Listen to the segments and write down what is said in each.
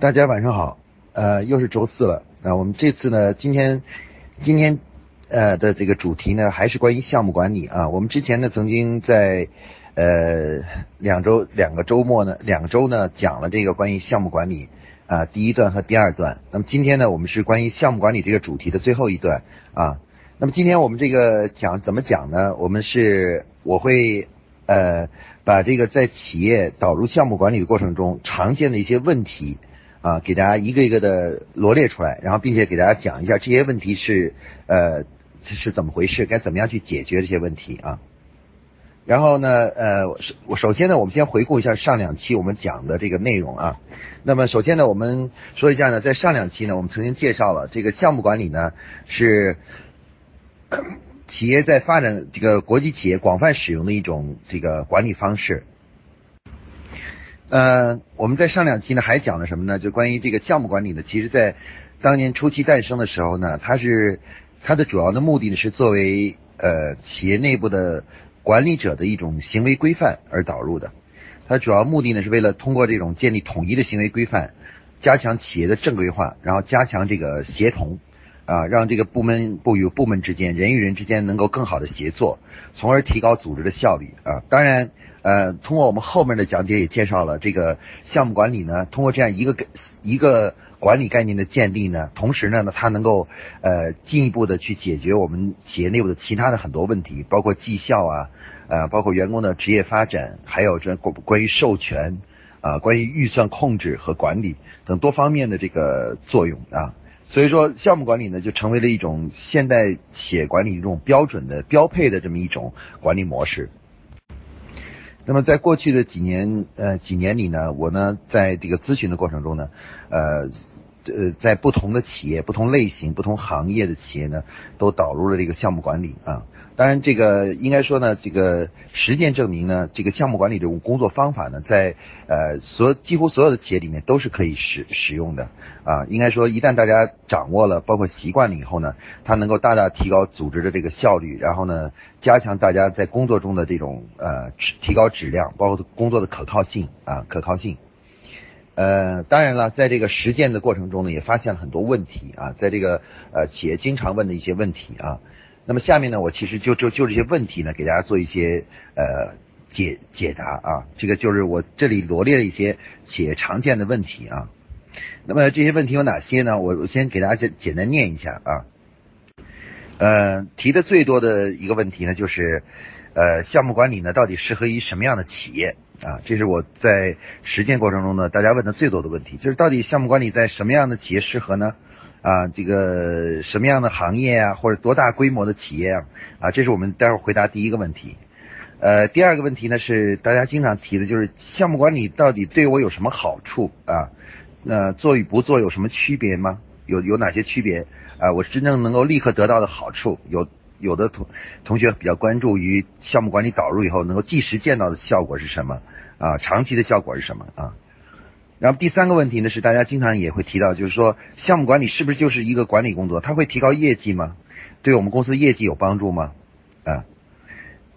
大家晚上好，呃，又是周四了。那我们这次呢，今天今天呃的这个主题呢，还是关于项目管理啊。我们之前呢，曾经在呃两周两个周末呢，两周呢讲了这个关于项目管理啊第一段和第二段。那么今天呢，我们是关于项目管理这个主题的最后一段啊。那么今天我们这个讲怎么讲呢？我们是我会呃把这个在企业导入项目管理的过程中常见的一些问题。啊，给大家一个一个的罗列出来，然后并且给大家讲一下这些问题是呃是怎么回事，该怎么样去解决这些问题啊。然后呢，呃，首首先呢，我们先回顾一下上两期我们讲的这个内容啊。那么首先呢，我们说一下呢，在上两期呢，我们曾经介绍了这个项目管理呢是企业在发展这个国际企业广泛使用的一种这个管理方式。呃，我们在上两期呢还讲了什么呢？就关于这个项目管理呢，其实在当年初期诞生的时候呢，它是它的主要的目的呢是作为呃企业内部的管理者的一种行为规范而导入的。它主要目的呢是为了通过这种建立统一的行为规范，加强企业的正规化，然后加强这个协同啊，让这个部门部与部门之间、人与人之间能够更好的协作，从而提高组织的效率啊。当然。呃，通过我们后面的讲解也介绍了这个项目管理呢，通过这样一个一个管理概念的建立呢，同时呢，它能够呃进一步的去解决我们企业内部的其他的很多问题，包括绩效啊，呃，包括员工的职业发展，还有这关关于授权啊，关于预算控制和管理等多方面的这个作用啊，所以说项目管理呢就成为了一种现代企业管理一种标准的标配的这么一种管理模式。那么在过去的几年，呃，几年里呢，我呢，在这个咨询的过程中呢，呃，呃，在不同的企业、不同类型、不同行业的企业呢，都导入了这个项目管理啊。当然，这个应该说呢，这个实践证明呢，这个项目管理这种工作方法呢，在呃所几乎所有的企业里面都是可以使使用的啊。应该说，一旦大家掌握了，包括习惯了以后呢，它能够大大提高组织的这个效率，然后呢，加强大家在工作中的这种呃提高质量，包括工作的可靠性啊可靠性。呃，当然了，在这个实践的过程中呢，也发现了很多问题啊，在这个呃企业经常问的一些问题啊。那么下面呢，我其实就就就这些问题呢，给大家做一些呃解解答啊。这个就是我这里罗列了一些企业常见的问题啊。那么这些问题有哪些呢？我我先给大家简简单念一下啊。呃，提的最多的一个问题呢，就是呃项目管理呢到底适合于什么样的企业啊？这是我在实践过程中呢，大家问的最多的问题，就是到底项目管理在什么样的企业适合呢？啊，这个什么样的行业啊，或者多大规模的企业啊？啊，这是我们待会儿回答第一个问题。呃，第二个问题呢是大家经常提的，就是项目管理到底对我有什么好处啊？那做与不做有什么区别吗？有有哪些区别啊？我真正能够立刻得到的好处，有有的同同学比较关注于项目管理导入以后能够即时见到的效果是什么啊？长期的效果是什么啊？然后第三个问题呢是大家经常也会提到，就是说项目管理是不是就是一个管理工作？它会提高业绩吗？对我们公司业绩有帮助吗？啊，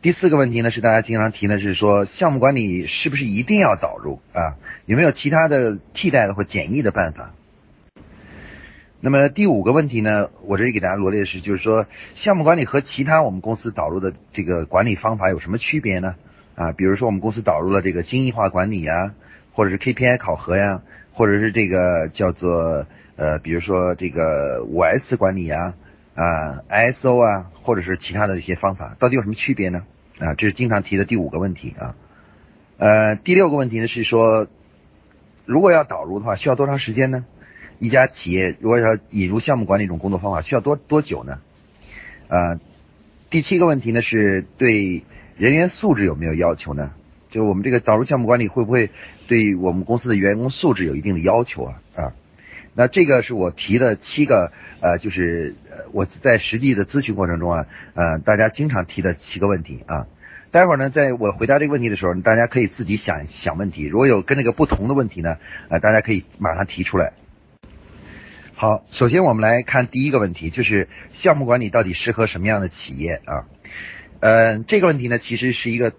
第四个问题呢是大家经常提的是说项目管理是不是一定要导入啊？有没有其他的替代的或简易的办法？那么第五个问题呢，我这里给大家罗列的是，就是说项目管理和其他我们公司导入的这个管理方法有什么区别呢？啊，比如说我们公司导入了这个精益化管理呀。或者是 KPI 考核呀，或者是这个叫做呃，比如说这个五 S 管理呀，啊 ISO 啊，或者是其他的一些方法，到底有什么区别呢？啊，这是经常提的第五个问题啊。呃，第六个问题呢是说，如果要导入的话，需要多长时间呢？一家企业如果要引入项目管理这种工作方法，需要多多久呢？啊，第七个问题呢是对人员素质有没有要求呢？就我们这个导入项目管理会不会对我们公司的员工素质有一定的要求啊？啊，那这个是我提的七个呃，就是呃我在实际的咨询过程中啊，呃，大家经常提的七个问题啊。待会儿呢，在我回答这个问题的时候，大家可以自己想想问题。如果有跟这个不同的问题呢，呃，大家可以马上提出来。好，首先我们来看第一个问题，就是项目管理到底适合什么样的企业啊？呃，这个问题呢，其实是一个。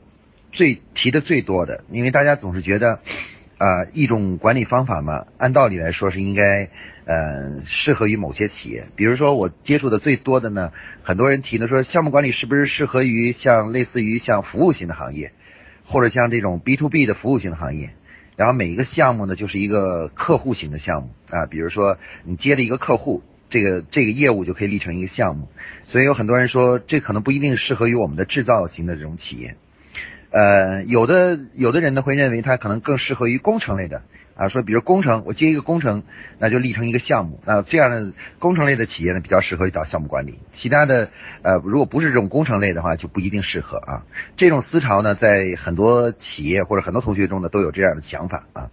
最提的最多的，因为大家总是觉得，啊，一种管理方法嘛，按道理来说是应该，呃，适合于某些企业。比如说我接触的最多的呢，很多人提的说，项目管理是不是适合于像类似于像服务型的行业，或者像这种 B to B 的服务型的行业。然后每一个项目呢，就是一个客户型的项目啊。比如说你接了一个客户，这个这个业务就可以立成一个项目。所以有很多人说，这可能不一定适合于我们的制造型的这种企业。呃，有的有的人呢会认为它可能更适合于工程类的啊，说比如工程，我接一个工程，那就立成一个项目，那这样的工程类的企业呢比较适合于找项目管理，其他的呃如果不是这种工程类的话就不一定适合啊。这种思潮呢在很多企业或者很多同学中呢都有这样的想法啊。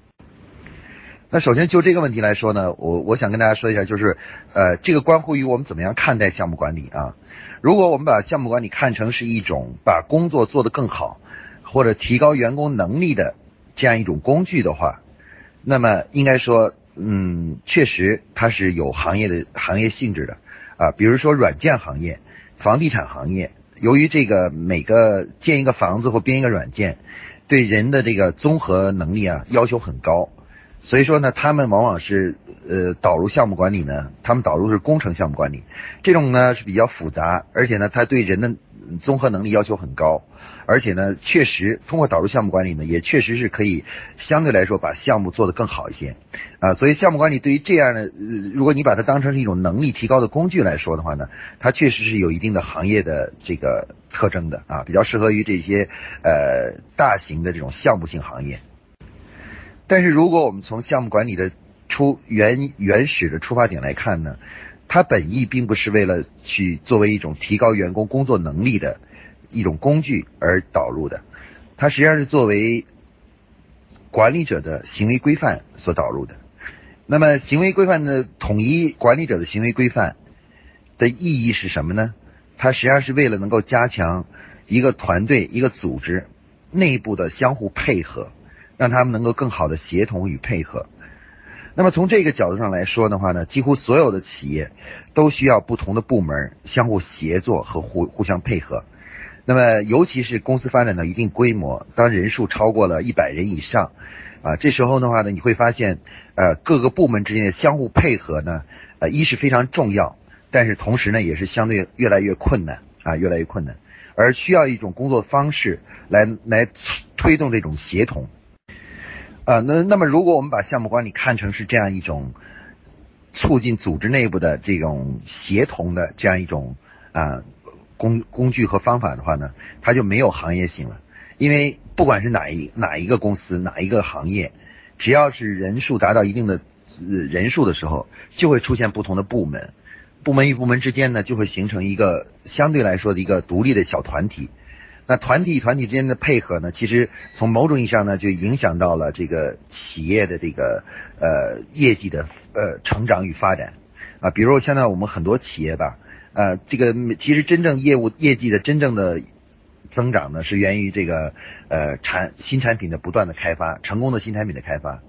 那首先就这个问题来说呢，我我想跟大家说一下，就是呃这个关乎于我们怎么样看待项目管理啊。如果我们把项目管理看成是一种把工作做得更好。或者提高员工能力的这样一种工具的话，那么应该说，嗯，确实它是有行业的行业性质的啊。比如说软件行业、房地产行业，由于这个每个建一个房子或编一个软件，对人的这个综合能力啊要求很高，所以说呢，他们往往是呃导入项目管理呢，他们导入是工程项目管理，这种呢是比较复杂，而且呢，它对人的综合能力要求很高。而且呢，确实通过导入项目管理呢，也确实是可以相对来说把项目做得更好一些，啊，所以项目管理对于这样的，如果你把它当成是一种能力提高的工具来说的话呢，它确实是有一定的行业的这个特征的啊，比较适合于这些呃大型的这种项目性行业。但是如果我们从项目管理的出原原始的出发点来看呢，它本意并不是为了去作为一种提高员工工作能力的。一种工具而导入的，它实际上是作为管理者的行为规范所导入的。那么，行为规范的统一管理者的行为规范的意义是什么呢？它实际上是为了能够加强一个团队、一个组织内部的相互配合，让他们能够更好的协同与配合。那么，从这个角度上来说的话呢，几乎所有的企业都需要不同的部门相互协作和互互相配合。那么，尤其是公司发展到一定规模，当人数超过了一百人以上，啊，这时候的话呢，你会发现，呃，各个部门之间的相互配合呢，呃，一是非常重要，但是同时呢，也是相对越来越困难，啊，越来越困难，而需要一种工作方式来来推动这种协同，啊，那那么如果我们把项目管理看成是这样一种促进组织内部的这种协同的这样一种啊。工工具和方法的话呢，它就没有行业性了，因为不管是哪一哪一个公司哪一个行业，只要是人数达到一定的呃人数的时候，就会出现不同的部门，部门与部门之间呢就会形成一个相对来说的一个独立的小团体。那团体团体之间的配合呢，其实从某种意义上呢就影响到了这个企业的这个呃业绩的呃成长与发展啊，比如现在我们很多企业吧。呃，这个其实真正业务业绩的真正的增长呢，是源于这个呃产新产品的不断的开发，成功的新产品的开发。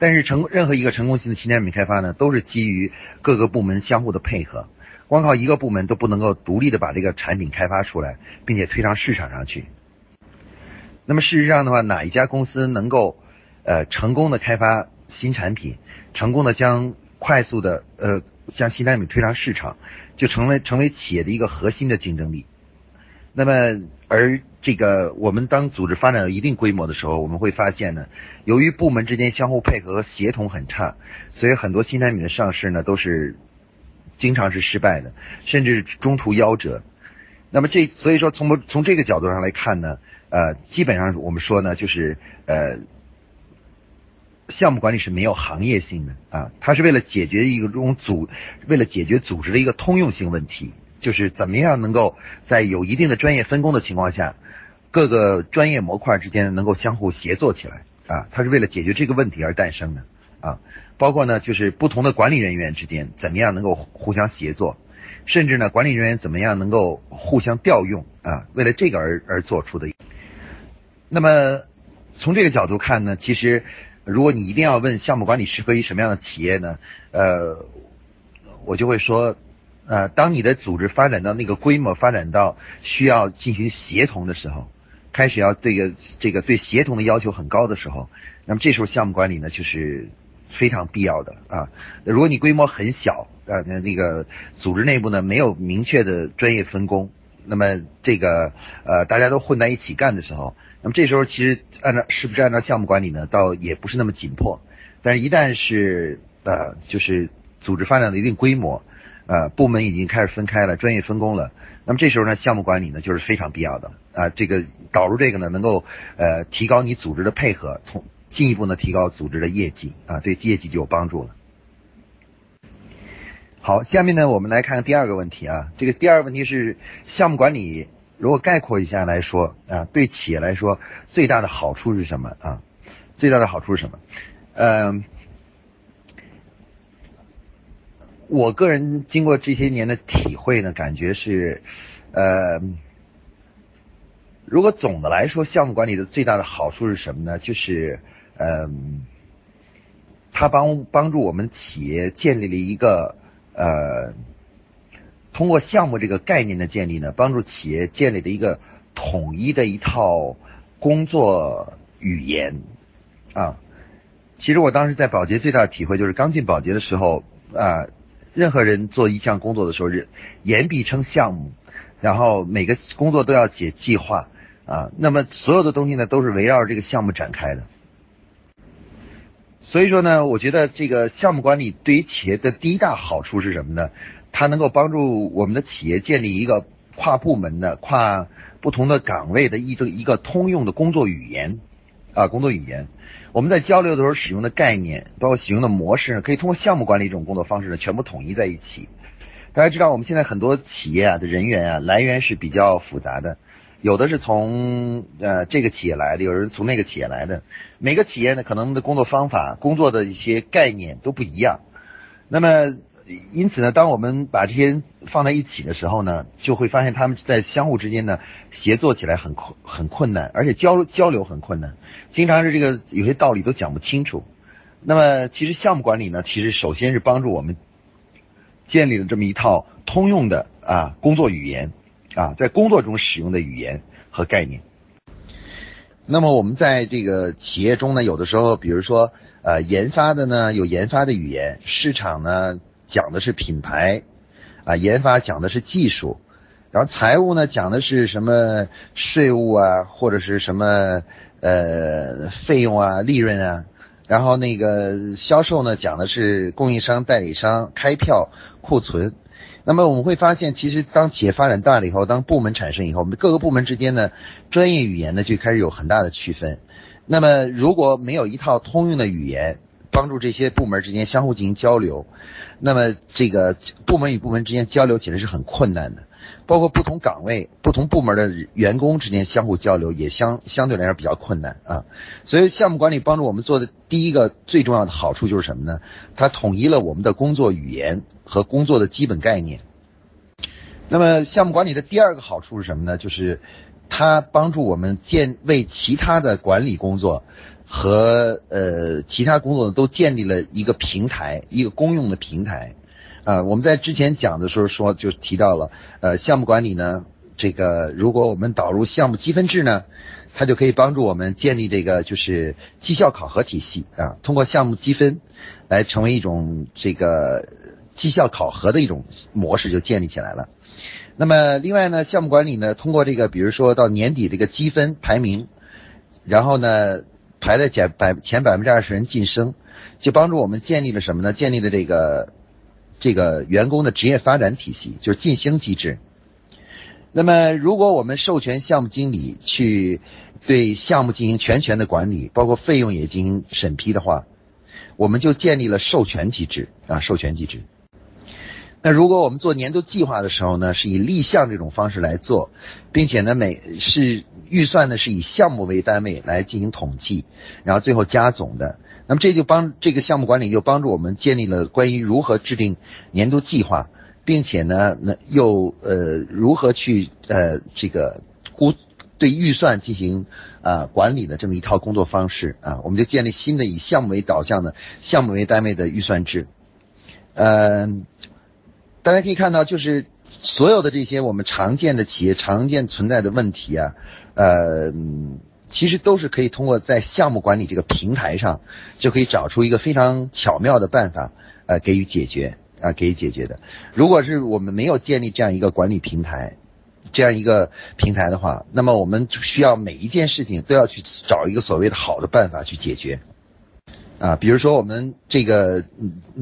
但是成任何一个成功型的新产品开发呢，都是基于各个部门相互的配合，光靠一个部门都不能够独立的把这个产品开发出来，并且推上市场上去。那么事实上的话，哪一家公司能够呃成功的开发新产品，成功的将快速的呃。将新产品推上市场，就成为成为企业的一个核心的竞争力。那么，而这个我们当组织发展到一定规模的时候，我们会发现呢，由于部门之间相互配合协同很差，所以很多新产品的上市呢都是经常是失败的，甚至中途夭折。那么这所以说从从这个角度上来看呢，呃，基本上我们说呢，就是呃。项目管理是没有行业性的啊，它是为了解决一个这种组，为了解决组织的一个通用性问题，就是怎么样能够在有一定的专业分工的情况下，各个专业模块之间能够相互协作起来啊，它是为了解决这个问题而诞生的啊，包括呢就是不同的管理人员之间怎么样能够互相协作，甚至呢管理人员怎么样能够互相调用啊，为了这个而而做出的。那么从这个角度看呢，其实。如果你一定要问项目管理适合于什么样的企业呢？呃，我就会说，呃，当你的组织发展到那个规模，发展到需要进行协同的时候，开始要这个这个对协同的要求很高的时候，那么这时候项目管理呢就是非常必要的啊。如果你规模很小啊，那那个组织内部呢没有明确的专业分工，那么这个呃大家都混在一起干的时候，那么这时候其实按照是不是按照项目管理呢，倒也不是那么紧迫。但是，一旦是呃就是组织发展到一定规模，呃部门已经开始分开了，专业分工了。那么这时候呢，项目管理呢就是非常必要的啊。这个导入这个呢，能够呃提高你组织的配合，同进一步呢提高组织的业绩啊，对业绩就有帮助了。好，下面呢我们来看第二个问题啊。这个第二个问题是项目管理，如果概括一下来说啊，对企业来说最大的好处是什么啊？最大的好处是什么？嗯。我个人经过这些年的体会呢，感觉是，呃，如果总的来说，项目管理的最大的好处是什么呢？就是，嗯，他帮帮助我们企业建立了一个，呃，通过项目这个概念的建立呢，帮助企业建立的一个统一的一套工作语言，啊，其实我当时在保洁最大的体会就是刚进保洁的时候啊。任何人做一项工作的时候，人言必称项目，然后每个工作都要写计划啊。那么所有的东西呢，都是围绕这个项目展开的。所以说呢，我觉得这个项目管理对于企业的第一大好处是什么呢？它能够帮助我们的企业建立一个跨部门的、跨不同的岗位的一个一个通用的工作语言啊，工作语言。我们在交流的时候使用的概念，包括使用的模式，可以通过项目管理这种工作方式呢，全部统一在一起。大家知道，我们现在很多企业啊的人员啊来源是比较复杂的，有的是从呃这个企业来的，有人从那个企业来的。每个企业呢，可能的工作方法、工作的一些概念都不一样。那么。因此呢，当我们把这些人放在一起的时候呢，就会发现他们在相互之间呢协作起来很困很困难，而且交交流很困难，经常是这个有些道理都讲不清楚。那么其实项目管理呢，其实首先是帮助我们建立了这么一套通用的啊工作语言啊，在工作中使用的语言和概念。那么我们在这个企业中呢，有的时候，比如说呃研发的呢有研发的语言，市场呢。讲的是品牌，啊，研发讲的是技术，然后财务呢讲的是什么税务啊，或者是什么呃费用啊、利润啊，然后那个销售呢讲的是供应商、代理商、开票、库存。那么我们会发现，其实当企业发展大了以后，当部门产生以后，我们各个部门之间呢专业语言呢就开始有很大的区分。那么如果没有一套通用的语言，帮助这些部门之间相互进行交流。那么这个部门与部门之间交流起来是很困难的，包括不同岗位、不同部门的员工之间相互交流也相相对来说比较困难啊。所以项目管理帮助我们做的第一个最重要的好处就是什么呢？它统一了我们的工作语言和工作的基本概念。那么项目管理的第二个好处是什么呢？就是它帮助我们建为其他的管理工作。和呃其他工作都建立了一个平台，一个公用的平台，啊，我们在之前讲的时候说就提到了，呃，项目管理呢，这个如果我们导入项目积分制呢，它就可以帮助我们建立这个就是绩效考核体系啊，通过项目积分来成为一种这个绩效考核的一种模式就建立起来了。那么另外呢，项目管理呢，通过这个比如说到年底这个积分排名，然后呢。排在前百前百分之二十人晋升，就帮助我们建立了什么呢？建立了这个这个员工的职业发展体系，就是晋升机制。那么，如果我们授权项目经理去对项目进行全权的管理，包括费用也进行审批的话，我们就建立了授权机制啊，授权机制。那如果我们做年度计划的时候呢，是以立项这种方式来做，并且呢，每是预算呢是以项目为单位来进行统计，然后最后加总的。那么这就帮这个项目管理就帮助我们建立了关于如何制定年度计划，并且呢，那又呃如何去呃这个估对预算进行啊管理的这么一套工作方式啊，我们就建立新的以项目为导向的项目为单位的预算制，嗯。大家可以看到，就是所有的这些我们常见的企业常见存在的问题啊，呃，其实都是可以通过在项目管理这个平台上，就可以找出一个非常巧妙的办法，呃，给予解决啊，给予解决的。如果是我们没有建立这样一个管理平台，这样一个平台的话，那么我们就需要每一件事情都要去找一个所谓的好的办法去解决。啊，比如说我们这个，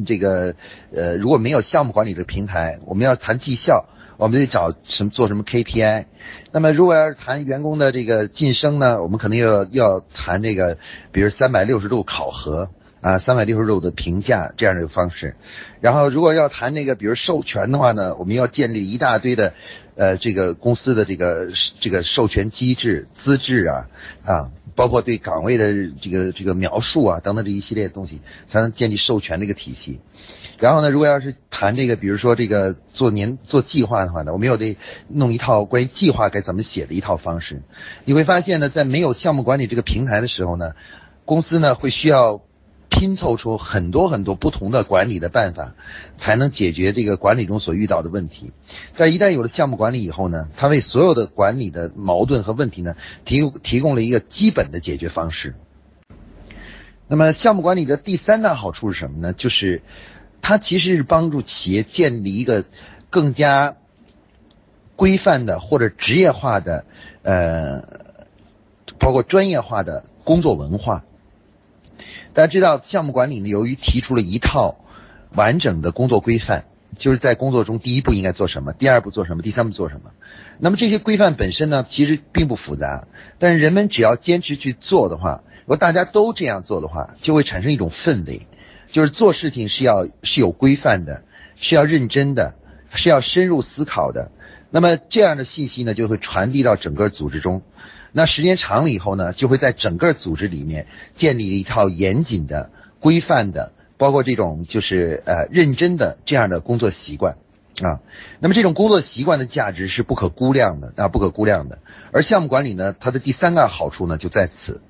这个，呃，如果没有项目管理的平台，我们要谈绩效，我们得找什么做什么 KPI。那么如果要是谈员工的这个晋升呢，我们可能要要谈这个，比如三百六十度考核啊，三百六十度的评价这样的一个方式。然后如果要谈那个，比如授权的话呢，我们要建立一大堆的，呃，这个公司的这个这个授权机制、资质啊，啊。包括对岗位的这个这个描述啊等等这一系列的东西，才能建立授权这个体系。然后呢，如果要是谈这个，比如说这个做年做计划的话呢，我们又得弄一套关于计划该怎么写的一套方式。你会发现呢，在没有项目管理这个平台的时候呢，公司呢会需要。拼凑出很多很多不同的管理的办法，才能解决这个管理中所遇到的问题。但一旦有了项目管理以后呢，它为所有的管理的矛盾和问题呢，提提供了一个基本的解决方式。那么，项目管理的第三大好处是什么呢？就是它其实是帮助企业建立一个更加规范的或者职业化的，呃，包括专业化的工作文化。大家知道，项目管理呢，由于提出了一套完整的工作规范，就是在工作中第一步应该做什么，第二步做什么，第三步做什么。那么这些规范本身呢，其实并不复杂，但是人们只要坚持去做的话，如果大家都这样做的话，就会产生一种氛围，就是做事情是要是有规范的，是要认真的，是要深入思考的。那么这样的信息呢，就会传递到整个组织中。那时间长了以后呢，就会在整个组织里面建立一套严谨的、规范的，包括这种就是呃认真的这样的工作习惯啊。那么这种工作习惯的价值是不可估量的啊，不可估量的。而项目管理呢，它的第三个好处呢就在此。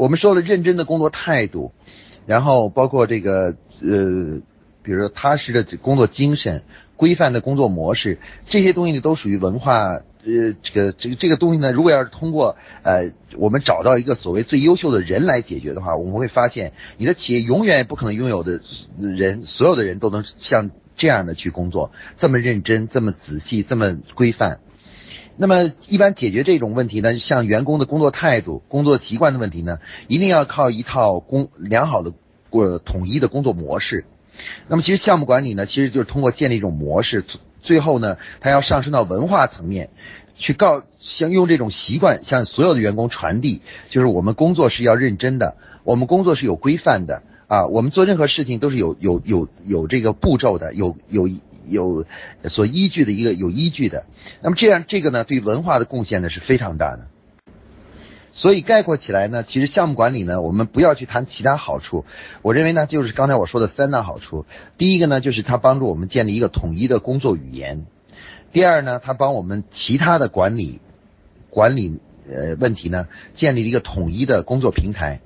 我们说了认真的工作态度，然后包括这个呃，比如说踏实的工作精神、规范的工作模式，这些东西呢都属于文化。呃，这个这个这个东西呢，如果要是通过呃，我们找到一个所谓最优秀的人来解决的话，我们会发现，你的企业永远也不可能拥有的人，所有的人都能像这样的去工作，这么认真，这么仔细，这么规范。那么，一般解决这种问题呢，像员工的工作态度、工作习惯的问题呢，一定要靠一套工良好的过统一的工作模式。那么，其实项目管理呢，其实就是通过建立一种模式。最后呢，它要上升到文化层面，去告，像用这种习惯向所有的员工传递，就是我们工作是要认真的，我们工作是有规范的啊，我们做任何事情都是有有有有这个步骤的，有有有所依据的一个有依据的。那么这样这个呢，对文化的贡献呢是非常大的。所以概括起来呢，其实项目管理呢，我们不要去谈其他好处。我认为呢，就是刚才我说的三大好处。第一个呢，就是它帮助我们建立一个统一的工作语言；第二呢，它帮我们其他的管理管理呃问题呢，建立了一个统一的工作平台；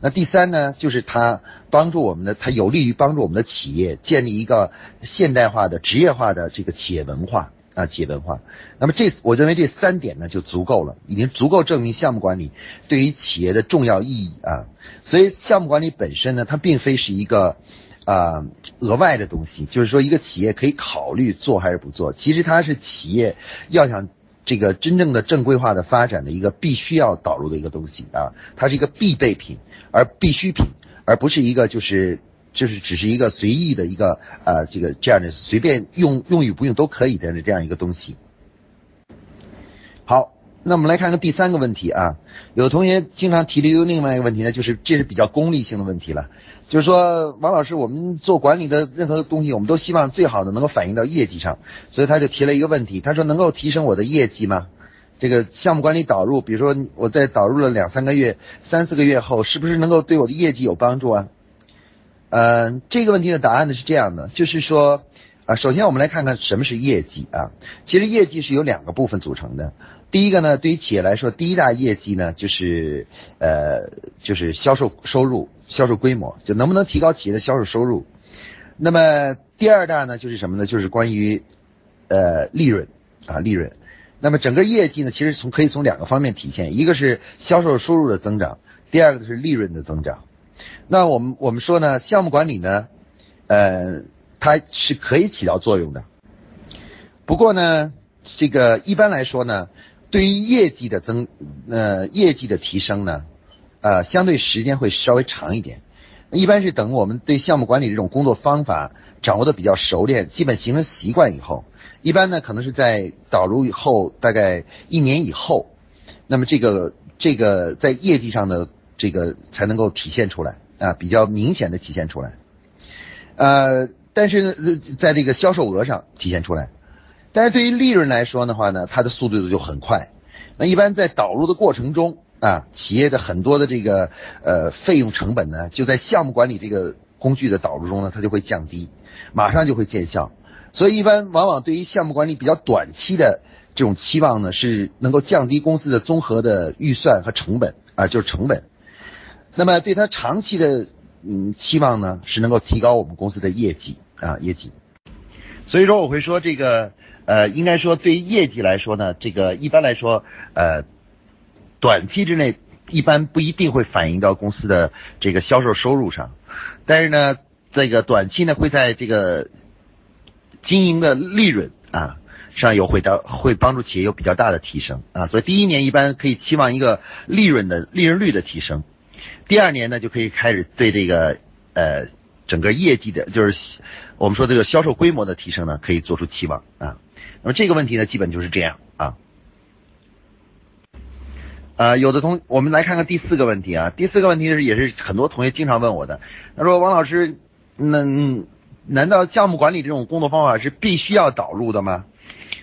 那第三呢，就是它帮助我们的，它有利于帮助我们的企业建立一个现代化的职业化的这个企业文化。啊，企业文化，那么这我认为这三点呢就足够了，已经足够证明项目管理对于企业的重要意义啊。所以项目管理本身呢，它并非是一个啊额外的东西，就是说一个企业可以考虑做还是不做。其实它是企业要想这个真正的正规化的发展的一个必须要导入的一个东西啊，它是一个必备品，而必需品，而不是一个就是。就是只是一个随意的一个呃，这个这样的随便用用与不用都可以的这样一个东西。好，那我们来看看第三个问题啊。有同学经常提的一个另外一个问题呢，就是这是比较功利性的问题了，就是说王老师，我们做管理的任何的东西，我们都希望最好的能够反映到业绩上，所以他就提了一个问题，他说能够提升我的业绩吗？这个项目管理导入，比如说我在导入了两三个月、三四个月后，是不是能够对我的业绩有帮助啊？呃，这个问题的答案呢是这样的，就是说，啊，首先我们来看看什么是业绩啊。其实业绩是由两个部分组成的。第一个呢，对于企业来说，第一大业绩呢就是呃，就是销售收入、销售规模，就能不能提高企业的销售收入。那么第二大呢就是什么呢？就是关于呃利润啊利润。那么整个业绩呢，其实从可以从两个方面体现，一个是销售收入的增长，第二个是利润的增长。那我们我们说呢，项目管理呢，呃，它是可以起到作用的。不过呢，这个一般来说呢，对于业绩的增呃业绩的提升呢，呃，相对时间会稍微长一点。一般是等我们对项目管理这种工作方法掌握的比较熟练，基本形成习惯以后。一般呢，可能是在导入以后大概一年以后，那么这个这个在业绩上的这个才能够体现出来啊，比较明显的体现出来。呃，但是呢，在这个销售额上体现出来，但是对于利润来说的话呢，它的速度就很快。那一般在导入的过程中啊，企业的很多的这个呃费用成本呢，就在项目管理这个工具的导入中呢，它就会降低，马上就会见效。所以，一般往往对于项目管理比较短期的这种期望呢，是能够降低公司的综合的预算和成本啊，就是成本。那么，对它长期的嗯期望呢，是能够提高我们公司的业绩啊业绩。所以说，我会说这个呃，应该说对于业绩来说呢，这个一般来说呃，短期之内一般不一定会反映到公司的这个销售收入上，但是呢，这个短期呢会在这个。经营的利润啊上有会到会帮助企业有比较大的提升啊，所以第一年一般可以期望一个利润的利润率的提升，第二年呢就可以开始对这个呃整个业绩的，就是我们说这个销售规模的提升呢，可以做出期望啊。那么这个问题呢，基本就是这样啊。呃，有的同我们来看看第四个问题啊，第四个问题是也是很多同学经常问我的，他说王老师，那。难道项目管理这种工作方法是必须要导入的吗？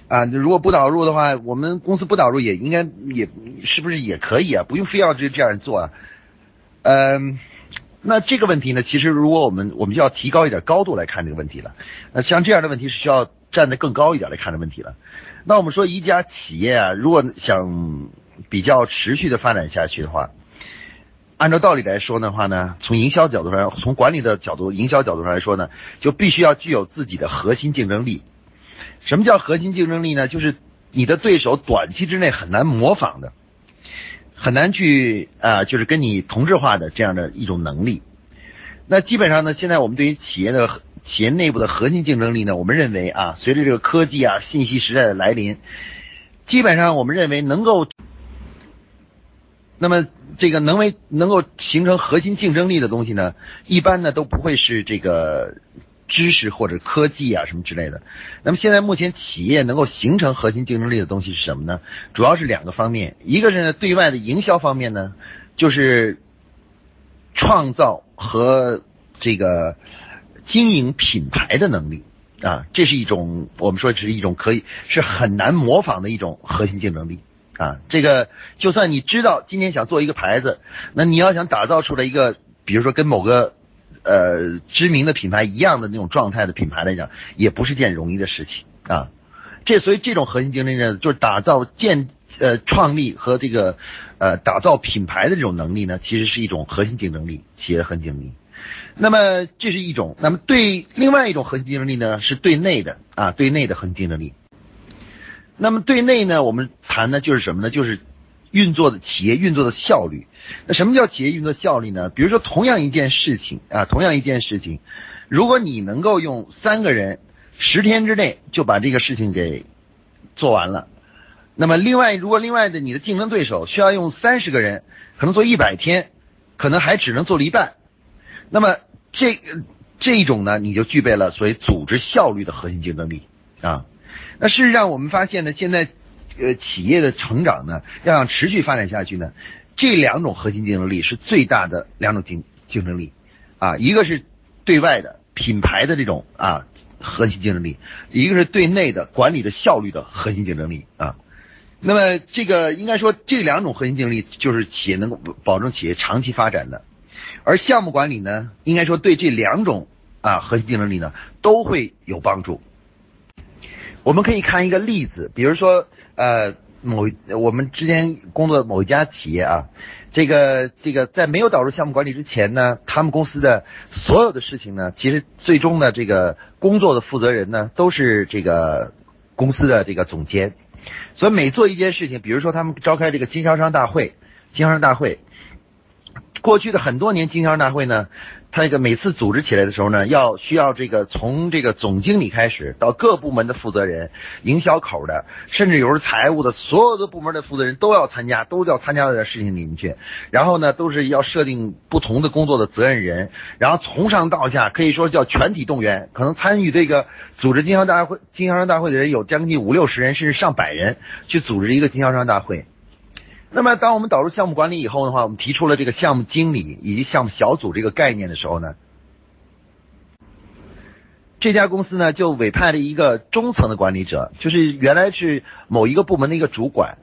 啊，如果不导入的话，我们公司不导入也应该也是不是也可以啊？不用非要这这样做啊？嗯，那这个问题呢，其实如果我们我们就要提高一点高度来看这个问题了。那像这样的问题是需要站得更高一点来看的问题了。那我们说一家企业啊，如果想比较持续的发展下去的话。按照道理来说的话呢，从营销角度上，从管理的角度、营销角度上来说呢，就必须要具有自己的核心竞争力。什么叫核心竞争力呢？就是你的对手短期之内很难模仿的，很难去啊，就是跟你同质化的这样的一种能力。那基本上呢，现在我们对于企业的企业内部的核心竞争力呢，我们认为啊，随着这个科技啊、信息时代的来临，基本上我们认为能够。那么，这个能为能够形成核心竞争力的东西呢，一般呢都不会是这个知识或者科技啊什么之类的。那么现在目前企业能够形成核心竞争力的东西是什么呢？主要是两个方面，一个是呢对外的营销方面呢，就是创造和这个经营品牌的能力啊，这是一种我们说是一种可以是很难模仿的一种核心竞争力。啊，这个就算你知道今天想做一个牌子，那你要想打造出来一个，比如说跟某个，呃，知名的品牌一样的那种状态的品牌来讲，也不是件容易的事情啊。这所以这种核心竞争力呢，就是打造建呃创立和这个，呃打造品牌的这种能力呢，其实是一种核心竞争力，企业的核心竞争力。那么这是一种，那么对另外一种核心竞争力呢，是对内的啊，对内的核心竞争力。那么对内呢，我们谈的就是什么呢？就是运作的企业运作的效率。那什么叫企业运作效率呢？比如说，同样一件事情啊，同样一件事情，如果你能够用三个人十天之内就把这个事情给做完了，那么另外，如果另外的你的竞争对手需要用三十个人，可能做一百天，可能还只能做了一半，那么这这一种呢，你就具备了所谓组织效率的核心竞争力啊。那事实上，我们发现呢，现在，呃，企业的成长呢，要想持续发展下去呢，这两种核心竞争力是最大的两种竞竞争力，啊，一个是对外的品牌的这种啊核心竞争力，一个是对内的管理的效率的核心竞争力啊。那么这个应该说这两种核心竞争力就是企业能够保证企业长期发展的，而项目管理呢，应该说对这两种啊核心竞争力呢都会有帮助。我们可以看一个例子，比如说，呃，某我们之间工作某一家企业啊，这个这个在没有导入项目管理之前呢，他们公司的所有的事情呢，其实最终的这个工作的负责人呢，都是这个公司的这个总监。所以每做一件事情，比如说他们召开这个经销商大会，经销商大会，过去的很多年经销商大会呢。他这个每次组织起来的时候呢，要需要这个从这个总经理开始，到各部门的负责人、营销口的，甚至有时财务的，所有的部门的负责人都要参加，都要参加到这事情里面去。然后呢，都是要设定不同的工作的责任人，然后从上到下可以说叫全体动员。可能参与这个组织经销大会、经销商大会的人有将近五六十人，甚至上百人去组织一个经销商大会。那么，当我们导入项目管理以后的话，我们提出了这个项目经理以及项目小组这个概念的时候呢，这家公司呢就委派了一个中层的管理者，就是原来是某一个部门的一个主管，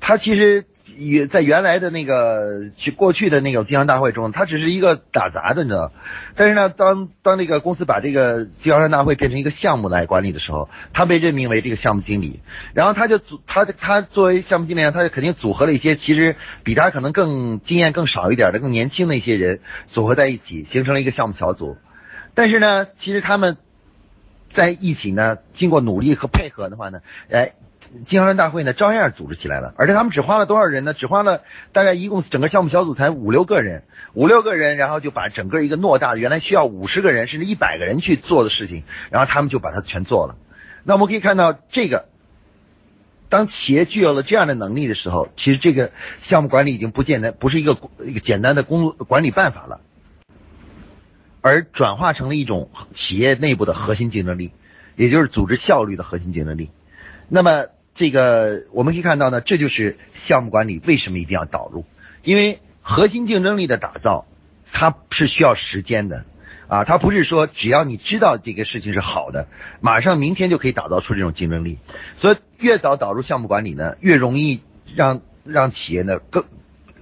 他其实。也在原来的那个去过去的那个经销大会中，他只是一个打杂的，你知道。但是呢，当当这个公司把这个经销商大会变成一个项目来管理的时候，他被任命为这个项目经理。然后他就组他他作为项目经理他就肯定组合了一些其实比他可能更经验更少一点的、更年轻的一些人组合在一起，形成了一个项目小组。但是呢，其实他们在一起呢，经过努力和配合的话呢，哎。经销商大会呢，照样组织起来了，而且他们只花了多少人呢？只花了大概一共整个项目小组才五六个人，五六个人，然后就把整个一个偌大的原来需要五十个人甚至一百个人去做的事情，然后他们就把它全做了。那我们可以看到，这个当企业具有了这样的能力的时候，其实这个项目管理已经不简单，不是一个一个简单的工作管理办法了，而转化成了一种企业内部的核心竞争力，也就是组织效率的核心竞争力。那么，这个我们可以看到呢，这就是项目管理为什么一定要导入，因为核心竞争力的打造，它是需要时间的，啊，它不是说只要你知道这个事情是好的，马上明天就可以打造出这种竞争力，所以越早导入项目管理呢，越容易让让企业呢更。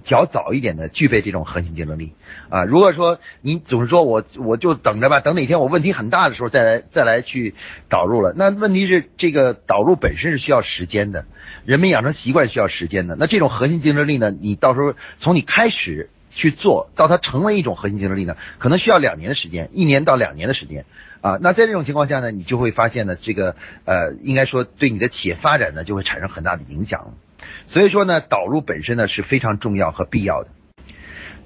较早一点的具备这种核心竞争力啊！如果说你总是说我我就等着吧，等哪天我问题很大的时候再来再来去导入了，那问题是这个导入本身是需要时间的，人们养成习惯需要时间的。那这种核心竞争力呢，你到时候从你开始去做到它成为一种核心竞争力呢，可能需要两年的时间，一年到两年的时间啊。那在这种情况下呢，你就会发现呢，这个呃，应该说对你的企业发展呢，就会产生很大的影响。所以说呢，导入本身呢是非常重要和必要的。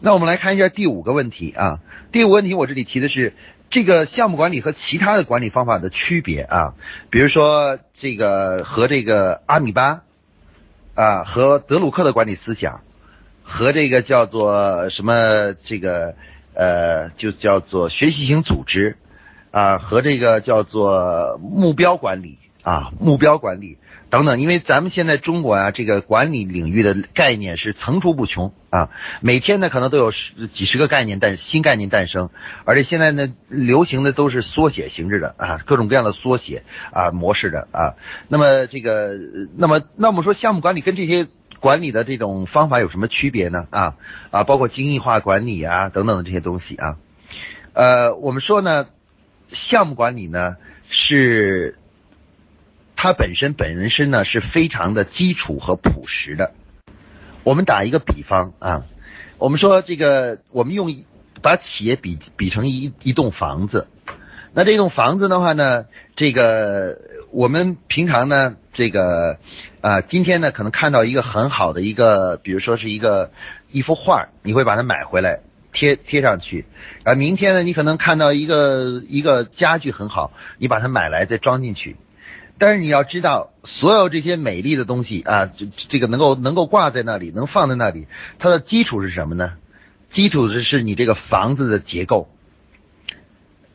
那我们来看一下第五个问题啊。第五个问题我这里提的是这个项目管理和其他的管理方法的区别啊。比如说这个和这个阿米巴啊，和德鲁克的管理思想，和这个叫做什么这个呃，就叫做学习型组织啊，和这个叫做目标管理啊，目标管理。等等，因为咱们现在中国啊，这个管理领域的概念是层出不穷啊，每天呢可能都有十几十个概念诞新概念诞生，而且现在呢流行的都是缩写形式的啊，各种各样的缩写啊模式的啊。那么这个，那么那我们说项目管理跟这些管理的这种方法有什么区别呢？啊啊，包括精益化管理啊等等的这些东西啊。呃，我们说呢，项目管理呢是。它本身本身呢是非常的基础和朴实的。我们打一个比方啊，我们说这个，我们用把企业比比成一一栋房子。那这栋房子的话呢，这个我们平常呢，这个啊，今天呢可能看到一个很好的一个，比如说是一个一幅画，你会把它买回来贴贴上去。啊，明天呢你可能看到一个一个家具很好，你把它买来再装进去。但是你要知道，所有这些美丽的东西啊，这这个能够能够挂在那里，能放在那里，它的基础是什么呢？基础是是你这个房子的结构。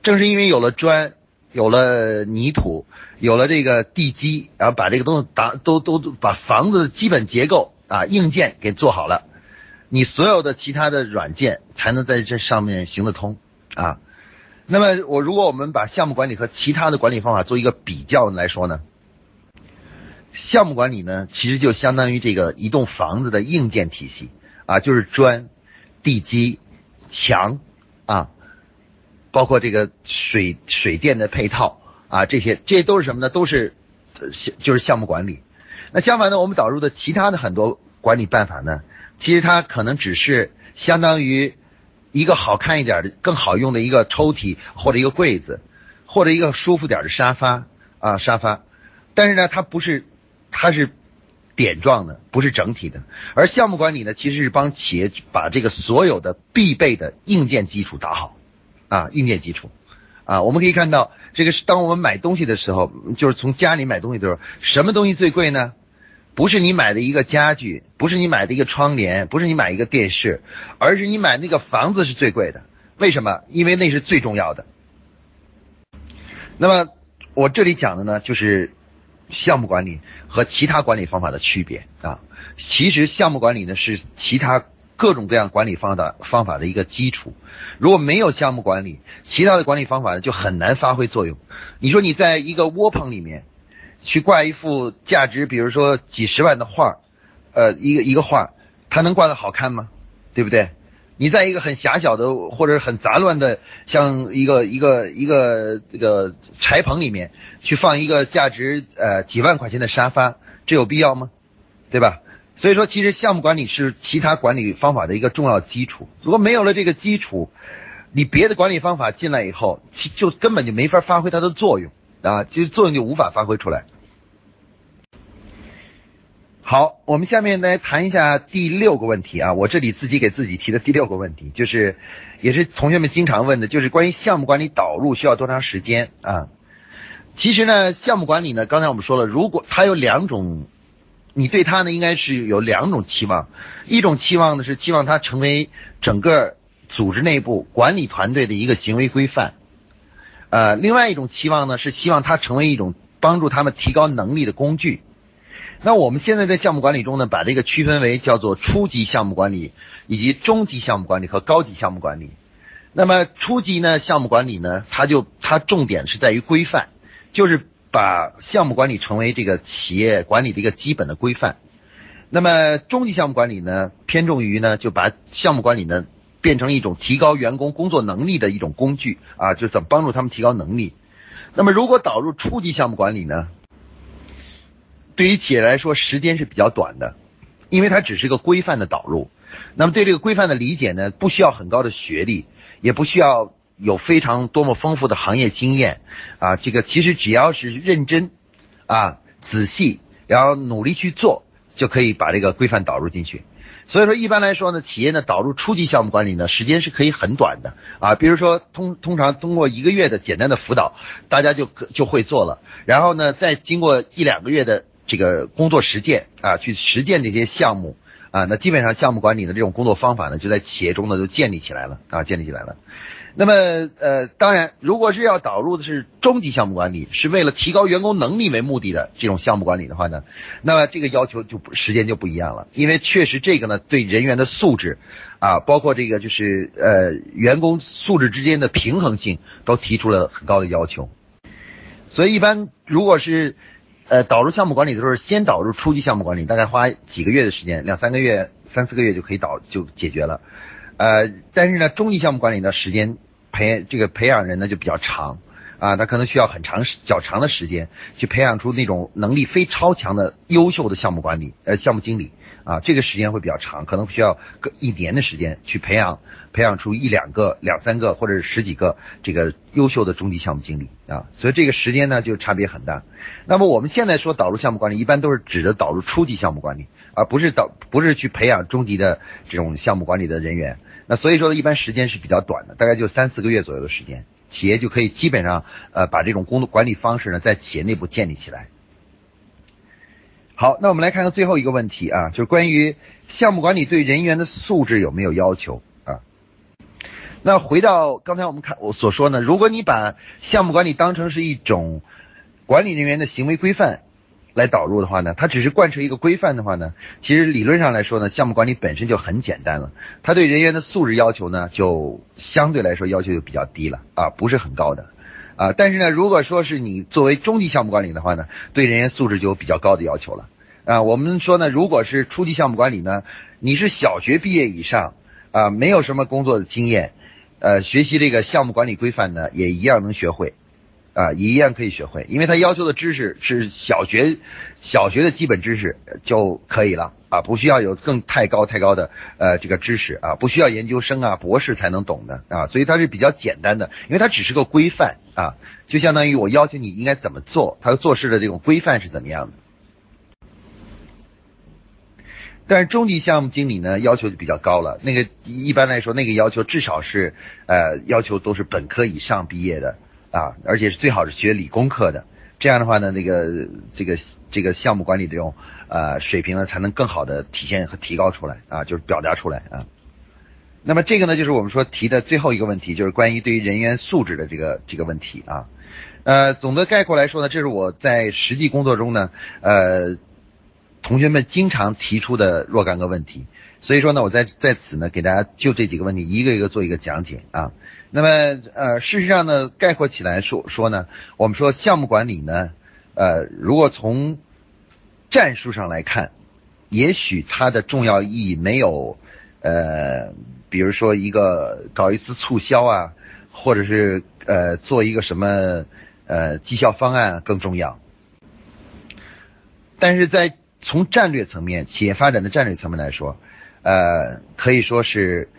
正是因为有了砖，有了泥土，有了这个地基，然后把这个东西打都都都把房子的基本结构啊硬件给做好了，你所有的其他的软件才能在这上面行得通啊。那么，我如果我们把项目管理和其他的管理方法做一个比较来说呢，项目管理呢，其实就相当于这个一栋房子的硬件体系啊，就是砖、地基、墙啊，包括这个水水电的配套啊，这些这些都是什么呢？都是就是项目管理。那相反呢，我们导入的其他的很多管理办法呢，其实它可能只是相当于一个好看一点的、更好用的一个抽屉或者一个柜子，或者一个舒服点的沙发啊沙发。但是呢，它不是，它是点状的，不是整体的。而项目管理呢，其实是帮企业把这个所有的必备的硬件基础打好啊，硬件基础啊。我们可以看到，这个是当我们买东西的时候，就是从家里买东西的时候，什么东西最贵呢？不是你买的一个家具，不是你买的一个窗帘，不是你买一个电视，而是你买那个房子是最贵的。为什么？因为那是最重要的。那么我这里讲的呢，就是项目管理和其他管理方法的区别啊。其实项目管理呢是其他各种各样管理方的方法的一个基础。如果没有项目管理，其他的管理方法呢就很难发挥作用。你说你在一个窝棚里面。去挂一幅价值，比如说几十万的画，呃，一个一个画，它能挂得好看吗？对不对？你在一个很狭小的或者很杂乱的，像一个一个一个这个柴棚里面去放一个价值呃几万块钱的沙发，这有必要吗？对吧？所以说，其实项目管理是其他管理方法的一个重要基础。如果没有了这个基础，你别的管理方法进来以后，其就根本就没法发挥它的作用啊，其实作用就无法发挥出来。好，我们下面来谈一下第六个问题啊，我这里自己给自己提的第六个问题，就是也是同学们经常问的，就是关于项目管理导入需要多长时间啊？其实呢，项目管理呢，刚才我们说了，如果它有两种，你对它呢应该是有两种期望，一种期望呢是期望它成为整个组织内部管理团队的一个行为规范，呃，另外一种期望呢是希望它成为一种帮助他们提高能力的工具。那我们现在在项目管理中呢，把这个区分为叫做初级项目管理，以及中级项目管理和高级项目管理。那么初级呢，项目管理呢，它就它重点是在于规范，就是把项目管理成为这个企业管理的一个基本的规范。那么中级项目管理呢，偏重于呢，就把项目管理呢变成一种提高员工工作能力的一种工具啊，就怎么帮助他们提高能力。那么如果导入初级项目管理呢？对于企业来说，时间是比较短的，因为它只是一个规范的导入。那么对这个规范的理解呢，不需要很高的学历，也不需要有非常多么丰富的行业经验啊。这个其实只要是认真啊、仔细，然后努力去做，就可以把这个规范导入进去。所以说，一般来说呢，企业呢导入初级项目管理呢，时间是可以很短的啊。比如说，通通常通过一个月的简单的辅导，大家就就会做了。然后呢，再经过一两个月的这个工作实践啊，去实践这些项目啊，那基本上项目管理的这种工作方法呢，就在企业中呢就建立起来了啊，建立起来了。那么呃，当然，如果是要导入的是中级项目管理，是为了提高员工能力为目的的这种项目管理的话呢，那么这个要求就时间就不一样了，因为确实这个呢对人员的素质啊，包括这个就是呃员工素质之间的平衡性都提出了很高的要求，所以一般如果是。呃，导入项目管理的时候，先导入初级项目管理，大概花几个月的时间，两三个月、三四个月就可以导就解决了。呃，但是呢，中级项目管理呢，时间培这个培养人呢就比较长，啊，他可能需要很长时较长的时间去培养出那种能力非超强的优秀的项目管理呃项目经理。啊，这个时间会比较长，可能需要个一年的时间去培养，培养出一两个、两三个或者是十几个这个优秀的中级项目经理啊，所以这个时间呢就差别很大。那么我们现在说导入项目管理，一般都是指的导入初级项目管理，而不是导不是去培养中级的这种项目管理的人员。那所以说一般时间是比较短的，大概就三四个月左右的时间，企业就可以基本上呃把这种工作管理方式呢在企业内部建立起来。好，那我们来看看最后一个问题啊，就是关于项目管理对人员的素质有没有要求啊？那回到刚才我们看我所说呢，如果你把项目管理当成是一种管理人员的行为规范来导入的话呢，它只是贯彻一个规范的话呢，其实理论上来说呢，项目管理本身就很简单了，它对人员的素质要求呢，就相对来说要求就比较低了啊，不是很高的。啊，但是呢，如果说是你作为中级项目管理的话呢，对人员素质就有比较高的要求了。啊，我们说呢，如果是初级项目管理呢，你是小学毕业以上，啊，没有什么工作的经验，呃，学习这个项目管理规范呢，也一样能学会，啊，也一样可以学会，因为他要求的知识是小学小学的基本知识就可以了。啊，不需要有更太高太高的呃这个知识啊，不需要研究生啊、博士才能懂的啊，所以它是比较简单的，因为它只是个规范啊，就相当于我要求你应该怎么做，它做事的这种规范是怎么样的。但是中级项目经理呢，要求就比较高了。那个一般来说，那个要求至少是，呃，要求都是本科以上毕业的啊，而且是最好是学理工科的。这样的话呢，那个这个这个项目管理这种呃水平呢，才能更好的体现和提高出来啊，就是表达出来啊。那么这个呢，就是我们说提的最后一个问题，就是关于对于人员素质的这个这个问题啊。呃，总的概括来说呢，这是我在实际工作中呢，呃。同学们经常提出的若干个问题，所以说呢，我在在此呢，给大家就这几个问题一个一个做一个讲解啊。那么呃，事实上呢，概括起来说说呢，我们说项目管理呢，呃，如果从战术上来看，也许它的重要意义没有呃，比如说一个搞一次促销啊，或者是呃做一个什么呃绩效方案更重要，但是在从战略层面，企业发展的战略层面来说，呃，可以说是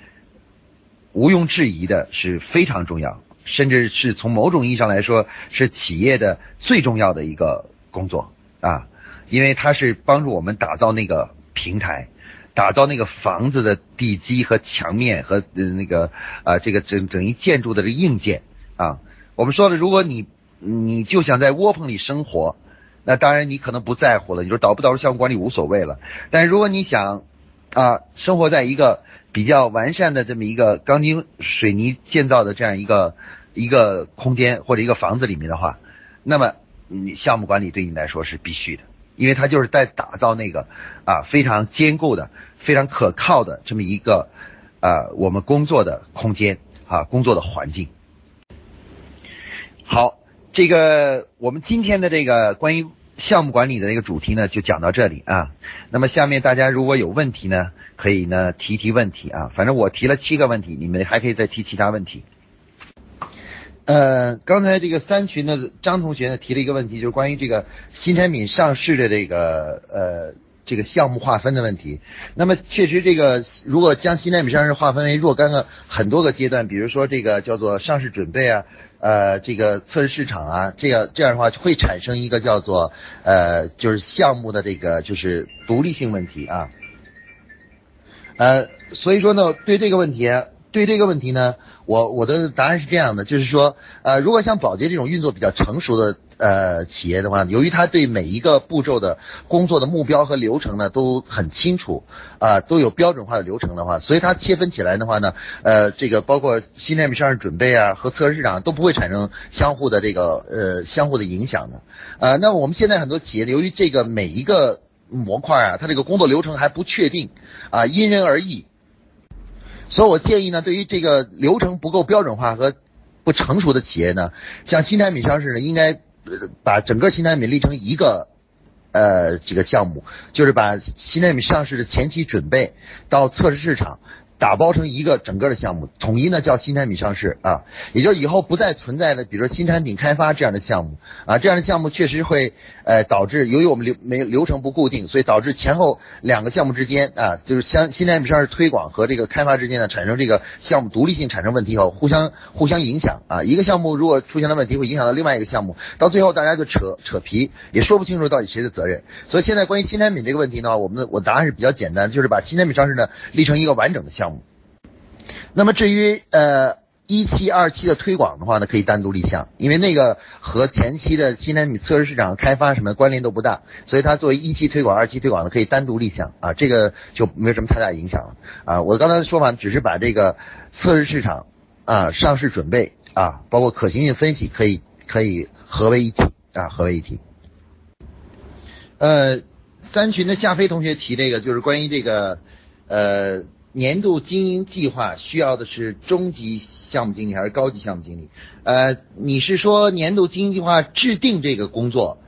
毋庸置疑的，是非常重要，甚至是从某种意义上来说，是企业的最重要的一个工作啊，因为它是帮助我们打造那个平台，打造那个房子的地基和墙面和那个啊这个整整一建筑的这硬件啊。我们说了，如果你你就想在窝棚里生活。那当然，你可能不在乎了。你说导不导入项目管理无所谓了。但如果你想，啊，生活在一个比较完善的这么一个钢筋水泥建造的这样一个一个空间或者一个房子里面的话，那么你项目管理对你来说是必须的，因为它就是在打造那个啊非常坚固的、非常可靠的这么一个啊我们工作的空间啊工作的环境。好。这个我们今天的这个关于项目管理的那个主题呢，就讲到这里啊。那么下面大家如果有问题呢，可以呢提提问题啊。反正我提了七个问题，你们还可以再提其他问题。呃，刚才这个三群的张同学呢提了一个问题，就是关于这个新产品上市的这个呃这个项目划分的问题。那么确实，这个如果将新产品上市划分为若干个很多个阶段，比如说这个叫做上市准备啊。呃，这个测试市场啊，这样这样的话会产生一个叫做呃，就是项目的这个就是独立性问题啊。呃，所以说呢，对这个问题，对这个问题呢。我我的答案是这样的，就是说，呃，如果像宝洁这种运作比较成熟的呃企业的话，由于它对每一个步骤的工作的目标和流程呢都很清楚，啊，都有标准化的流程的话，所以它切分起来的话呢，呃，这个包括新产品上市准备啊和测试市场都不会产生相互的这个呃相互的影响的，呃，那我们现在很多企业由于这个每一个模块啊，它这个工作流程还不确定，啊，因人而异。所以，我建议呢，对于这个流程不够标准化和不成熟的企业呢，像新产品上市呢，应该把整个新产品立成一个呃这个项目，就是把新产品上市的前期准备到测试市场。打包成一个整个的项目，统一呢叫新产品上市啊，也就是以后不再存在的，比如说新产品开发这样的项目啊，这样的项目确实会呃导致，由于我们流没流程不固定，所以导致前后两个项目之间啊，就是相新产品上市推广和这个开发之间呢产生这个项目独立性产生问题以后，互相互相影响啊，一个项目如果出现了问题，会影响到另外一个项目，到最后大家就扯扯皮，也说不清楚到底谁的责任。所以现在关于新产品这个问题呢，我们的我答案是比较简单，就是把新产品上市呢立成一个完整的项目。那么至于呃一期二期的推广的话呢，可以单独立项，因为那个和前期的新产品测试市场开发什么关联都不大，所以它作为一期推广、二期推广呢，可以单独立项啊，这个就没有什么太大影响了啊。我刚才的说法只是把这个测试市场啊、上市准备啊，包括可行性分析，可以可以合为一体啊，合为一体。呃，三群的夏飞同学提这个，就是关于这个呃。年度经营计划需要的是中级项目经理还是高级项目经理？呃，你是说年度经营计划制定这个工作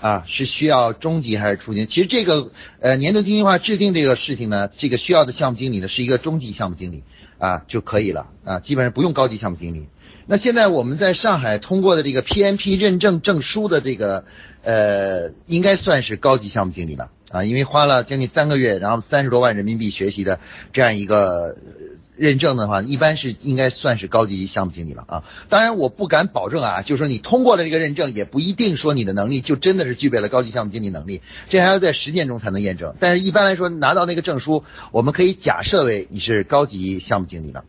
啊，是需要中级还是初级？其实这个呃年度经营计划制定这个事情呢，这个需要的项目经理呢是一个中级项目经理啊就可以了啊，基本上不用高级项目经理。那现在我们在上海通过的这个 PMP 认证证书的这个呃，应该算是高级项目经理了。啊，因为花了将近三个月，然后三十多万人民币学习的这样一个认证的话，一般是应该算是高级项目经理了啊。当然，我不敢保证啊，就是说你通过了这个认证，也不一定说你的能力就真的是具备了高级项目经理能力，这还要在实践中才能验证。但是一般来说，拿到那个证书，我们可以假设为你是高级项目经理了。